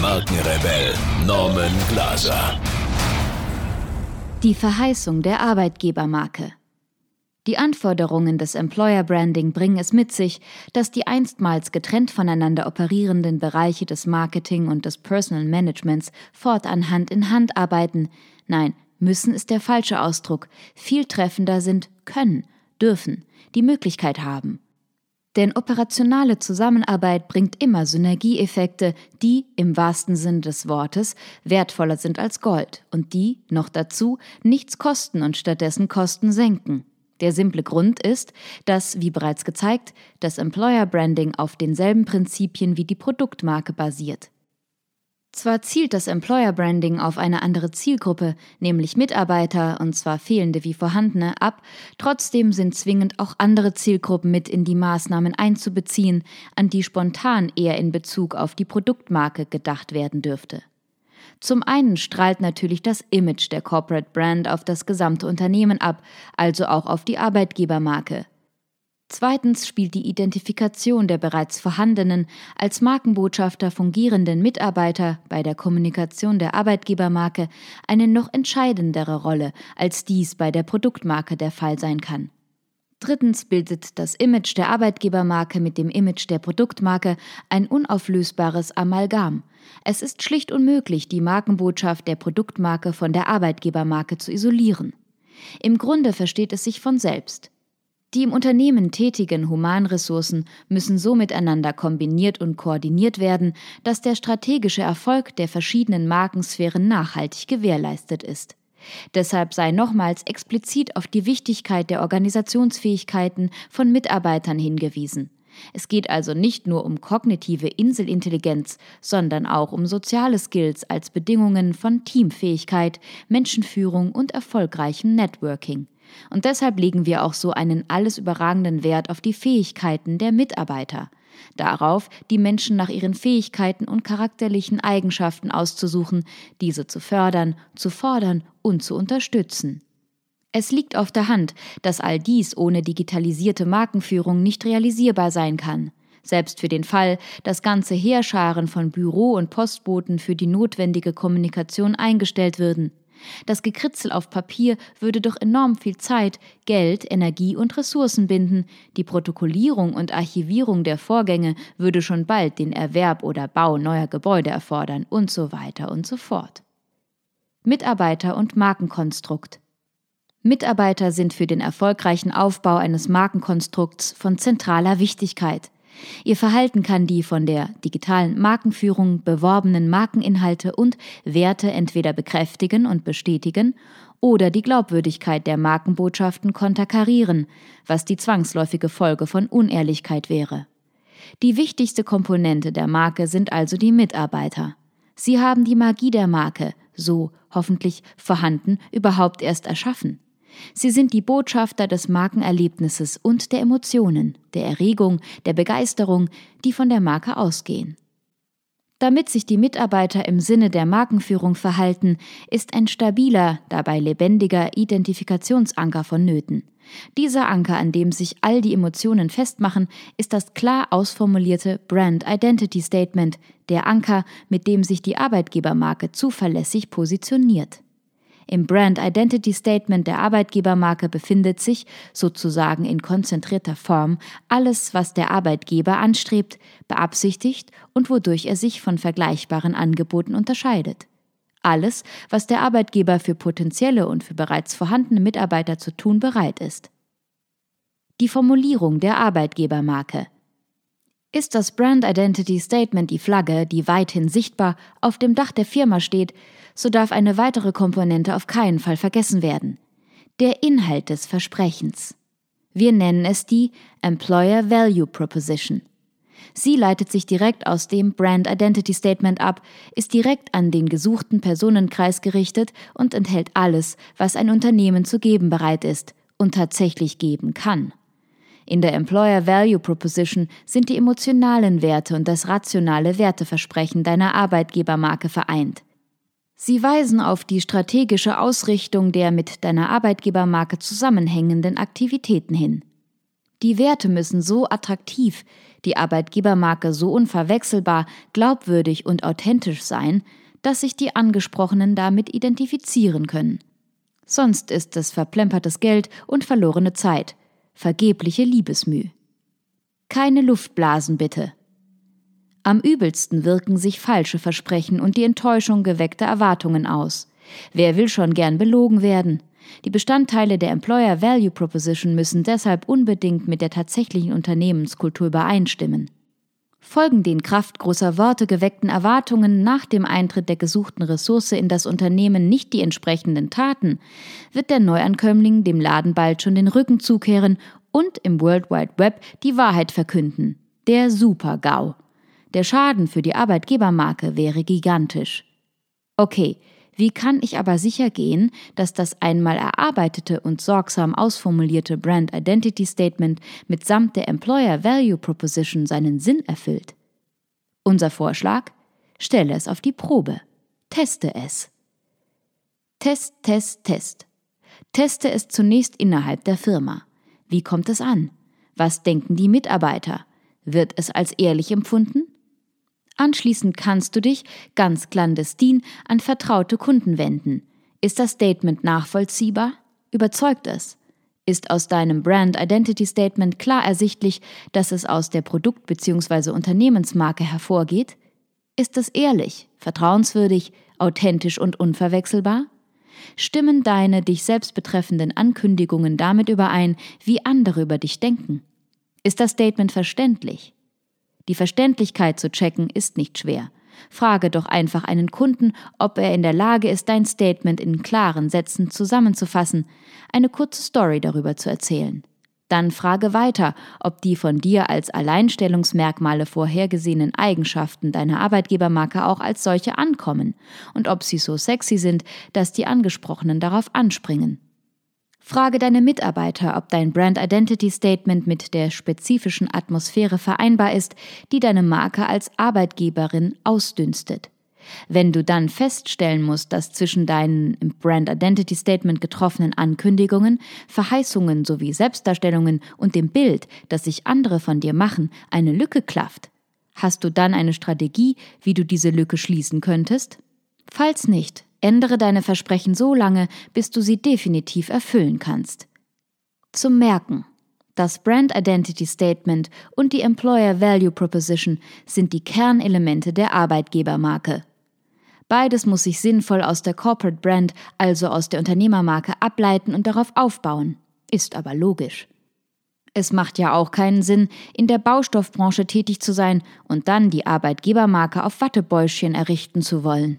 Markenrebell Norman Glaser. Die Verheißung der Arbeitgebermarke. Die Anforderungen des Employer Branding bringen es mit sich, dass die einstmals getrennt voneinander operierenden Bereiche des Marketing und des Personal Managements fortan Hand in Hand arbeiten. Nein, müssen ist der falsche Ausdruck. Viel treffender sind können, dürfen, die Möglichkeit haben. Denn operationale Zusammenarbeit bringt immer Synergieeffekte, die, im wahrsten Sinn des Wortes, wertvoller sind als Gold und die, noch dazu, nichts kosten und stattdessen Kosten senken. Der simple Grund ist, dass, wie bereits gezeigt, das Employer Branding auf denselben Prinzipien wie die Produktmarke basiert. Zwar zielt das Employer Branding auf eine andere Zielgruppe, nämlich Mitarbeiter, und zwar fehlende wie vorhandene, ab, trotzdem sind zwingend auch andere Zielgruppen mit in die Maßnahmen einzubeziehen, an die spontan eher in Bezug auf die Produktmarke gedacht werden dürfte. Zum einen strahlt natürlich das Image der Corporate Brand auf das gesamte Unternehmen ab, also auch auf die Arbeitgebermarke. Zweitens spielt die Identifikation der bereits vorhandenen, als Markenbotschafter fungierenden Mitarbeiter bei der Kommunikation der Arbeitgebermarke eine noch entscheidendere Rolle, als dies bei der Produktmarke der Fall sein kann. Drittens bildet das Image der Arbeitgebermarke mit dem Image der Produktmarke ein unauflösbares Amalgam. Es ist schlicht unmöglich, die Markenbotschaft der Produktmarke von der Arbeitgebermarke zu isolieren. Im Grunde versteht es sich von selbst. Die im Unternehmen tätigen Humanressourcen müssen so miteinander kombiniert und koordiniert werden, dass der strategische Erfolg der verschiedenen Markensphären nachhaltig gewährleistet ist. Deshalb sei nochmals explizit auf die Wichtigkeit der Organisationsfähigkeiten von Mitarbeitern hingewiesen. Es geht also nicht nur um kognitive Inselintelligenz, sondern auch um soziale Skills als Bedingungen von Teamfähigkeit, Menschenführung und erfolgreichem Networking. Und deshalb legen wir auch so einen alles überragenden Wert auf die Fähigkeiten der Mitarbeiter. Darauf, die Menschen nach ihren Fähigkeiten und charakterlichen Eigenschaften auszusuchen, diese zu fördern, zu fordern und zu unterstützen. Es liegt auf der Hand, dass all dies ohne digitalisierte Markenführung nicht realisierbar sein kann. Selbst für den Fall, dass ganze Heerscharen von Büro- und Postboten für die notwendige Kommunikation eingestellt würden. Das Gekritzel auf Papier würde doch enorm viel Zeit, Geld, Energie und Ressourcen binden. Die Protokollierung und Archivierung der Vorgänge würde schon bald den Erwerb oder Bau neuer Gebäude erfordern und so weiter und so fort. Mitarbeiter und Markenkonstrukt. Mitarbeiter sind für den erfolgreichen Aufbau eines Markenkonstrukts von zentraler Wichtigkeit. Ihr Verhalten kann die von der digitalen Markenführung beworbenen Markeninhalte und Werte entweder bekräftigen und bestätigen oder die Glaubwürdigkeit der Markenbotschaften konterkarieren, was die zwangsläufige Folge von Unehrlichkeit wäre. Die wichtigste Komponente der Marke sind also die Mitarbeiter. Sie haben die Magie der Marke, so hoffentlich vorhanden, überhaupt erst erschaffen. Sie sind die Botschafter des Markenerlebnisses und der Emotionen, der Erregung, der Begeisterung, die von der Marke ausgehen. Damit sich die Mitarbeiter im Sinne der Markenführung verhalten, ist ein stabiler, dabei lebendiger Identifikationsanker vonnöten. Dieser Anker, an dem sich all die Emotionen festmachen, ist das klar ausformulierte Brand Identity Statement, der Anker, mit dem sich die Arbeitgebermarke zuverlässig positioniert. Im Brand Identity Statement der Arbeitgebermarke befindet sich, sozusagen in konzentrierter Form, alles, was der Arbeitgeber anstrebt, beabsichtigt und wodurch er sich von vergleichbaren Angeboten unterscheidet. Alles, was der Arbeitgeber für potenzielle und für bereits vorhandene Mitarbeiter zu tun bereit ist. Die Formulierung der Arbeitgebermarke ist das Brand Identity Statement die Flagge, die weithin sichtbar auf dem Dach der Firma steht, so darf eine weitere Komponente auf keinen Fall vergessen werden. Der Inhalt des Versprechens. Wir nennen es die Employer Value Proposition. Sie leitet sich direkt aus dem Brand Identity Statement ab, ist direkt an den gesuchten Personenkreis gerichtet und enthält alles, was ein Unternehmen zu geben bereit ist und tatsächlich geben kann. In der Employer Value Proposition sind die emotionalen Werte und das rationale Werteversprechen deiner Arbeitgebermarke vereint. Sie weisen auf die strategische Ausrichtung der mit deiner Arbeitgebermarke zusammenhängenden Aktivitäten hin. Die Werte müssen so attraktiv, die Arbeitgebermarke so unverwechselbar, glaubwürdig und authentisch sein, dass sich die Angesprochenen damit identifizieren können. Sonst ist es verplempertes Geld und verlorene Zeit, vergebliche Liebesmüh. Keine Luftblasen bitte. Am übelsten wirken sich falsche Versprechen und die Enttäuschung geweckter Erwartungen aus. Wer will schon gern belogen werden? Die Bestandteile der Employer Value Proposition müssen deshalb unbedingt mit der tatsächlichen Unternehmenskultur übereinstimmen. Folgen den Kraft großer Worte geweckten Erwartungen nach dem Eintritt der gesuchten Ressource in das Unternehmen nicht die entsprechenden Taten, wird der Neuankömmling dem Laden bald schon den Rücken zukehren und im World Wide Web die Wahrheit verkünden. Der Super-GAU. Der Schaden für die Arbeitgebermarke wäre gigantisch. Okay, wie kann ich aber sicher gehen, dass das einmal erarbeitete und sorgsam ausformulierte Brand Identity Statement mitsamt der Employer Value Proposition seinen Sinn erfüllt? Unser Vorschlag? Stelle es auf die Probe. Teste es. Test, Test, Test. Teste es zunächst innerhalb der Firma. Wie kommt es an? Was denken die Mitarbeiter? Wird es als ehrlich empfunden? Anschließend kannst du dich, ganz clandestin, an vertraute Kunden wenden. Ist das Statement nachvollziehbar? Überzeugt es? Ist aus deinem Brand Identity Statement klar ersichtlich, dass es aus der Produkt- bzw. Unternehmensmarke hervorgeht? Ist es ehrlich, vertrauenswürdig, authentisch und unverwechselbar? Stimmen deine dich selbst betreffenden Ankündigungen damit überein, wie andere über dich denken? Ist das Statement verständlich? Die Verständlichkeit zu checken ist nicht schwer. Frage doch einfach einen Kunden, ob er in der Lage ist, dein Statement in klaren Sätzen zusammenzufassen, eine kurze Story darüber zu erzählen. Dann frage weiter, ob die von dir als Alleinstellungsmerkmale vorhergesehenen Eigenschaften deiner Arbeitgebermarke auch als solche ankommen und ob sie so sexy sind, dass die Angesprochenen darauf anspringen. Frage deine Mitarbeiter, ob dein Brand Identity Statement mit der spezifischen Atmosphäre vereinbar ist, die deine Marke als Arbeitgeberin ausdünstet. Wenn du dann feststellen musst, dass zwischen deinen im Brand Identity Statement getroffenen Ankündigungen, Verheißungen sowie Selbstdarstellungen und dem Bild, das sich andere von dir machen, eine Lücke klafft, hast du dann eine Strategie, wie du diese Lücke schließen könntest? Falls nicht, Ändere deine Versprechen so lange, bis du sie definitiv erfüllen kannst. Zum Merken. Das Brand Identity Statement und die Employer Value Proposition sind die Kernelemente der Arbeitgebermarke. Beides muss sich sinnvoll aus der Corporate Brand, also aus der Unternehmermarke, ableiten und darauf aufbauen. Ist aber logisch. Es macht ja auch keinen Sinn, in der Baustoffbranche tätig zu sein und dann die Arbeitgebermarke auf Wattebäuschen errichten zu wollen.